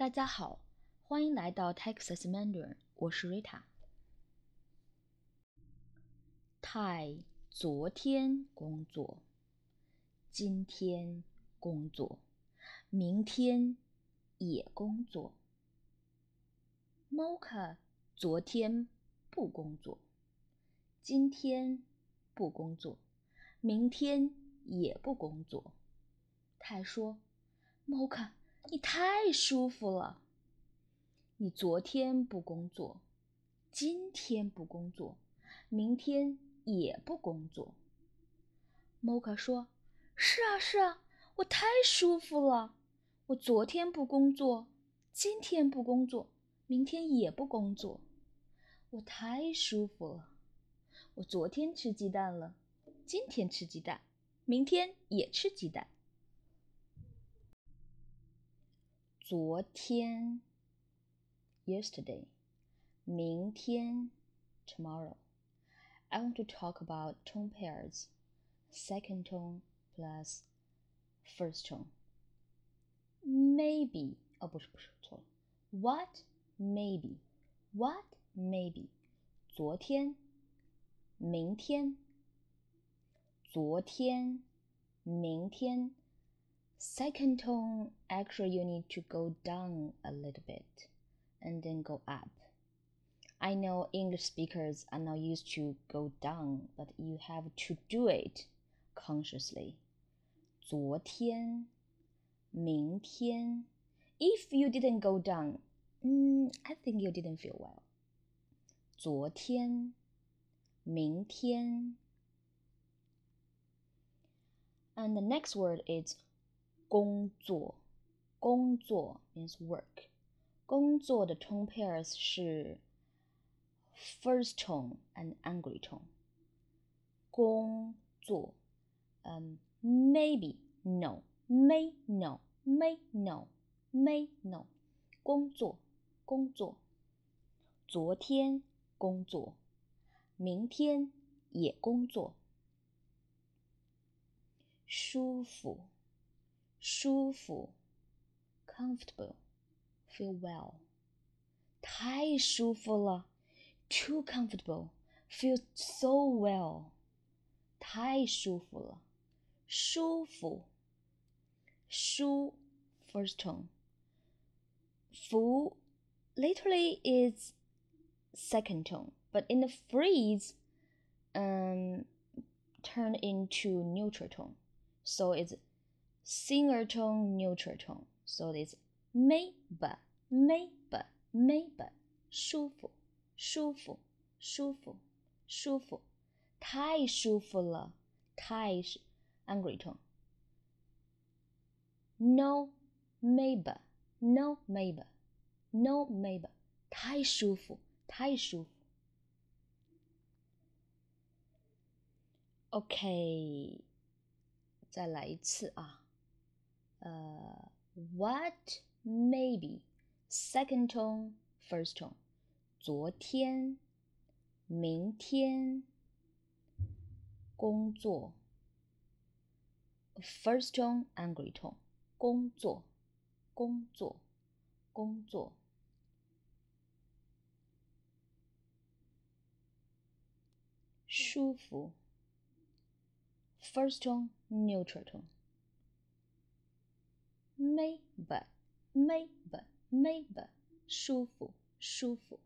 大家好，欢迎来到 Texas Mandarin，我是 Rita。太昨天工作，今天工作，明天也工作。Mocha 昨天不工作，今天不工作，明天也不工作。泰说：“Mocha。”你太舒服了。你昨天不工作，今天不工作，明天也不工作。摩卡说：“是啊，是啊，我太舒服了。我昨天不工作，今天不工作，明天也不工作。我太舒服了。我昨天吃鸡蛋了，今天吃鸡蛋，明天也吃鸡蛋。”昨天，yesterday，明天，tomorrow。I want to talk about tone pairs, second tone plus first tone. Maybe，哦，不是不是，错了。What maybe? What maybe? 昨天，明天，昨天，明天。 Second tone, actually, you need to go down a little bit and then go up. I know English speakers are not used to go down, but you have to do it consciously. 昨天,明天. If you didn't go down, mm, I think you didn't feel well. 昨天,明天. And the next word is 工作，工作 means work。工作的 tone pairs 是 first tone and angry tone。工作，嗯、，maybe no may no may no may no，。工作，工作。昨天工作，明天也工作。舒服。舒服，comfortable，feel well，太舒服了，too comfortable，feel so well，太舒服了，舒服，舒，first tone，服，literally is second tone, but in the phrase, um, turn into neutral tone, so it's singer tone, neutral tone. So it's 美吧美吧美吧舒服舒服舒服舒服太舒服了太是 angry tone. No 美吧 no 美吧 no 美吧太舒服太舒服。OK，再来一次啊。 uh, what maybe second tone first tone 昨天明天工作 first tone angry tone 工作工作工作舒服 first tone neutral tone meiba, meiba, meiba. Shufu, shufu.